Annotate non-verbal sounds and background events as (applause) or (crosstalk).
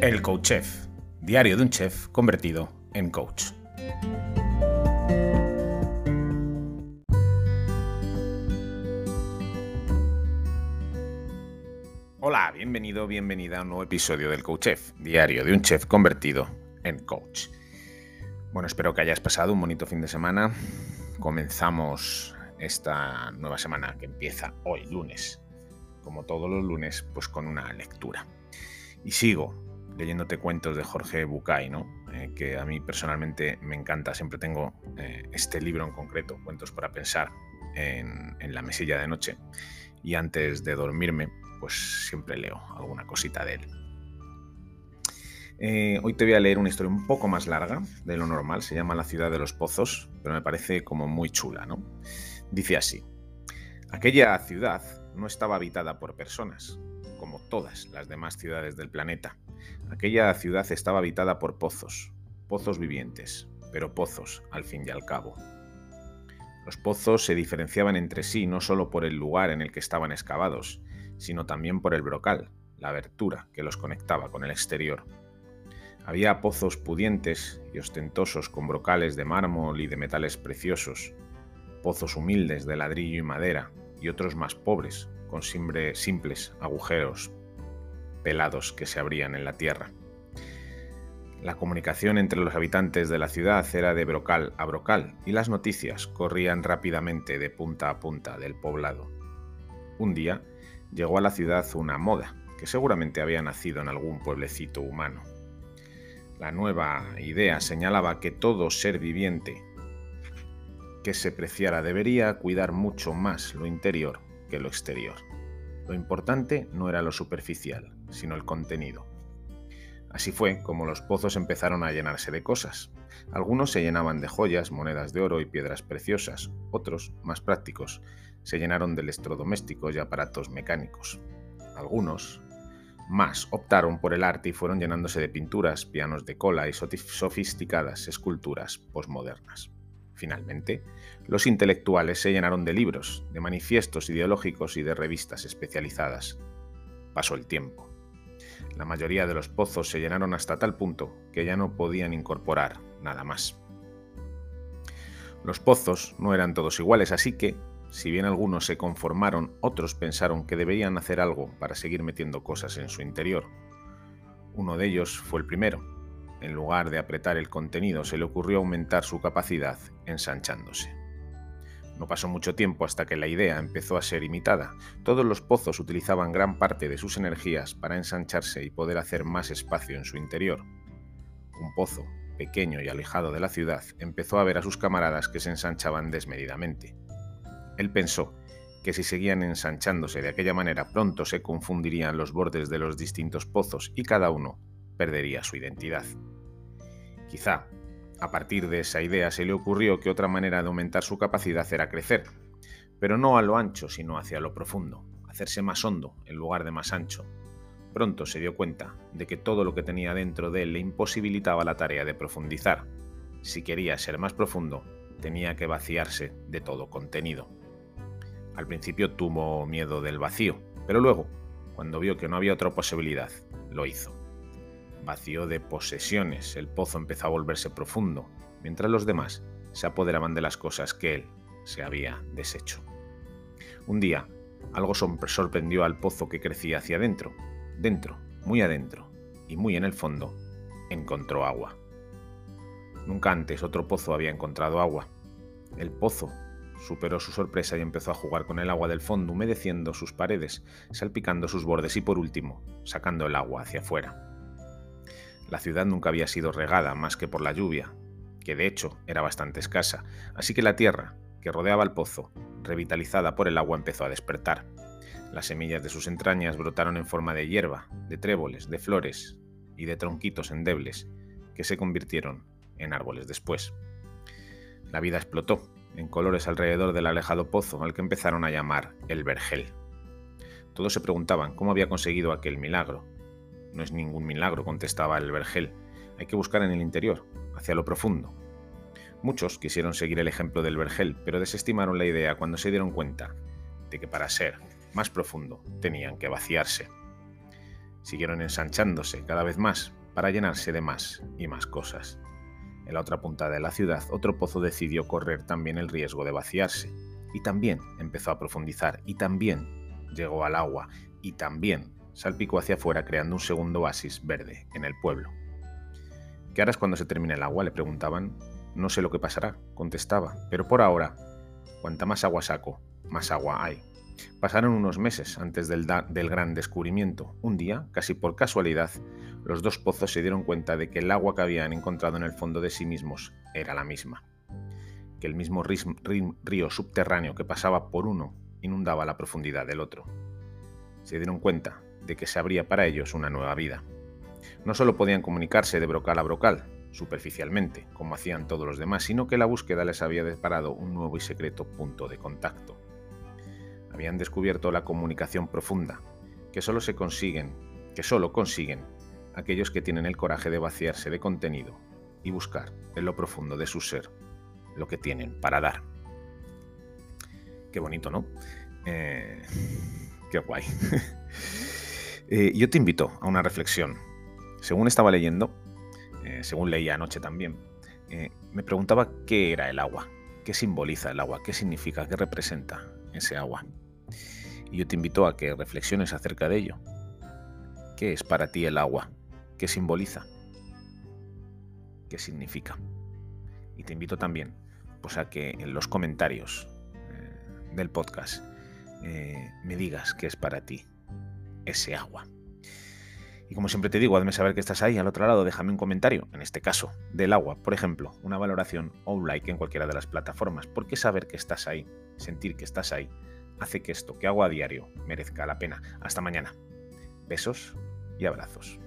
El Coach Chef, diario de un chef convertido en coach. Hola, bienvenido, bienvenida a un nuevo episodio del Coach Chef, diario de un chef convertido en coach. Bueno, espero que hayas pasado un bonito fin de semana. Comenzamos esta nueva semana que empieza hoy, lunes, como todos los lunes, pues con una lectura. Y sigo leyéndote cuentos de Jorge Bucay, ¿no? Eh, que a mí personalmente me encanta. Siempre tengo eh, este libro en concreto, Cuentos para Pensar, en, la mesilla de noche. Y antes de dormirme, pues siempre leo alguna cosita de él. Eh, hoy te voy a leer una historia un poco más larga de lo normal, se llama La ciudad de los pozos, pero me parece como muy chula, ¿no? Dice así, aquella ciudad no estaba habitada por personas, todas las demás ciudades del planeta. Aquella ciudad estaba habitada por pozos, pozos vivientes, pero pozos al fin y al cabo. Los pozos se diferenciaban entre sí no solo por el lugar en el que estaban excavados, sino también por el brocal, la abertura que los conectaba con el exterior. Había pozos pudientes y ostentosos con brocales de mármol y de metales preciosos, pozos humildes de ladrillo y madera y otros más pobres, con simples agujeros pelados que se abrían en la tierra. La comunicación entre los habitantes de la ciudad era de brocal a brocal y las noticias corrían rápidamente de punta a punta del poblado. Un día llegó a la ciudad una moda que seguramente había nacido en algún pueblecito humano. La nueva idea señalaba que todo ser viviente que se preciara debería cuidar mucho más lo interior que lo exterior. Lo importante no era lo superficial, sino el contenido. Así fue como los pozos empezaron a llenarse de cosas. Algunos se llenaban de joyas, monedas de oro y piedras preciosas, otros, más prácticos, se llenaron de electrodomésticos y aparatos mecánicos. Algunos, más, optaron por el arte y fueron llenándose de pinturas, pianos de cola y sofisticadas esculturas posmodernas. Finalmente, los intelectuales se llenaron de libros, de manifiestos ideológicos y de revistas especializadas. Pasó el tiempo. La mayoría de los pozos se llenaron hasta tal punto que ya no podían incorporar nada más. Los pozos no eran todos iguales, así que, si bien algunos se conformaron, otros pensaron que deberían hacer algo para seguir metiendo cosas en su interior. Uno de ellos fue el primero, en lugar de apretar el contenido, se le ocurrió aumentar su capacidad ensanchándose. No pasó mucho tiempo hasta que la idea empezó a ser imitada. Todos los pozos utilizaban gran parte de sus energías para ensancharse y poder hacer más espacio en su interior. Un pozo, pequeño y alejado de la ciudad, empezó a ver a sus camaradas que se ensanchaban desmedidamente. Él pensó que si seguían ensanchándose de aquella manera pronto se confundirían los bordes de los distintos pozos y cada uno perdería su identidad. Quizá, a partir de esa idea se le ocurrió que otra manera de aumentar su capacidad era crecer, pero no a lo ancho, sino hacia lo profundo, hacerse más hondo en lugar de más ancho. Pronto se dio cuenta de que todo lo que tenía dentro de él le imposibilitaba la tarea de profundizar. Si quería ser más profundo, tenía que vaciarse de todo contenido. Al principio tuvo miedo del vacío, pero luego, cuando vio que no había otra posibilidad, lo hizo vacío de posesiones, el pozo empezó a volverse profundo, mientras los demás se apoderaban de las cosas que él se había deshecho. Un día, algo sorprendió al pozo que crecía hacia adentro. Dentro, muy adentro, y muy en el fondo, encontró agua. Nunca antes otro pozo había encontrado agua. El pozo superó su sorpresa y empezó a jugar con el agua del fondo, humedeciendo sus paredes, salpicando sus bordes y por último, sacando el agua hacia afuera. La ciudad nunca había sido regada más que por la lluvia, que de hecho era bastante escasa, así que la tierra, que rodeaba el pozo, revitalizada por el agua, empezó a despertar. Las semillas de sus entrañas brotaron en forma de hierba, de tréboles, de flores y de tronquitos endebles, que se convirtieron en árboles después. La vida explotó en colores alrededor del alejado pozo al que empezaron a llamar el vergel. Todos se preguntaban cómo había conseguido aquel milagro, no es ningún milagro, contestaba el vergel. Hay que buscar en el interior, hacia lo profundo. Muchos quisieron seguir el ejemplo del vergel, pero desestimaron la idea cuando se dieron cuenta de que para ser más profundo tenían que vaciarse. siguieron ensanchándose cada vez más para llenarse de más y más cosas. En la otra punta de la ciudad, otro pozo decidió correr también el riesgo de vaciarse, y también empezó a profundizar, y también llegó al agua, y también salpicó hacia afuera creando un segundo oasis verde en el pueblo. ¿Qué harás cuando se termine el agua? le preguntaban. No sé lo que pasará, contestaba, pero por ahora, cuanta más agua saco, más agua hay. Pasaron unos meses antes del, del, gran descubrimiento. Un día, casi por casualidad, los dos pozos se dieron cuenta de que el agua que habían encontrado en el fondo de sí mismos era la misma. Que el mismo río subterráneo que pasaba por uno inundaba la profundidad del otro. Se dieron cuenta de que se abría para ellos una nueva vida. No solo podían comunicarse de brocal a brocal, superficialmente, como hacían todos los demás, sino que la búsqueda les había deparado un nuevo y secreto punto de contacto habían descubierto la comunicación profunda, que solo se consiguen, que solo consiguen aquellos que tienen el coraje de vaciarse de contenido y buscar en lo profundo de su ser lo que tienen para dar. Qué bonito, ¿no? Eh, qué guay. (laughs) Eh, yo te invito a una reflexión. Según estaba leyendo, eh, según leía anoche también, me preguntaba qué era el agua, qué simboliza el agua, qué significa, qué representa ese agua. Y yo te invito a que reflexiones acerca de ello. ¿Qué es para ti el agua? ¿Qué simboliza? ¿Qué significa? Y te invito también pues, a que en los comentarios eh, del podcast eh, me digas qué es para ti ese agua. Y como siempre te digo, hazme saber que estás ahí al otro lado, déjame un comentario, en este caso, del agua, por ejemplo, una valoración o un like en cualquiera de las plataformas, porque saber que estás ahí, sentir que estás ahí, hace que esto que hago a diario merezca la pena. Hasta mañana. Besos y abrazos.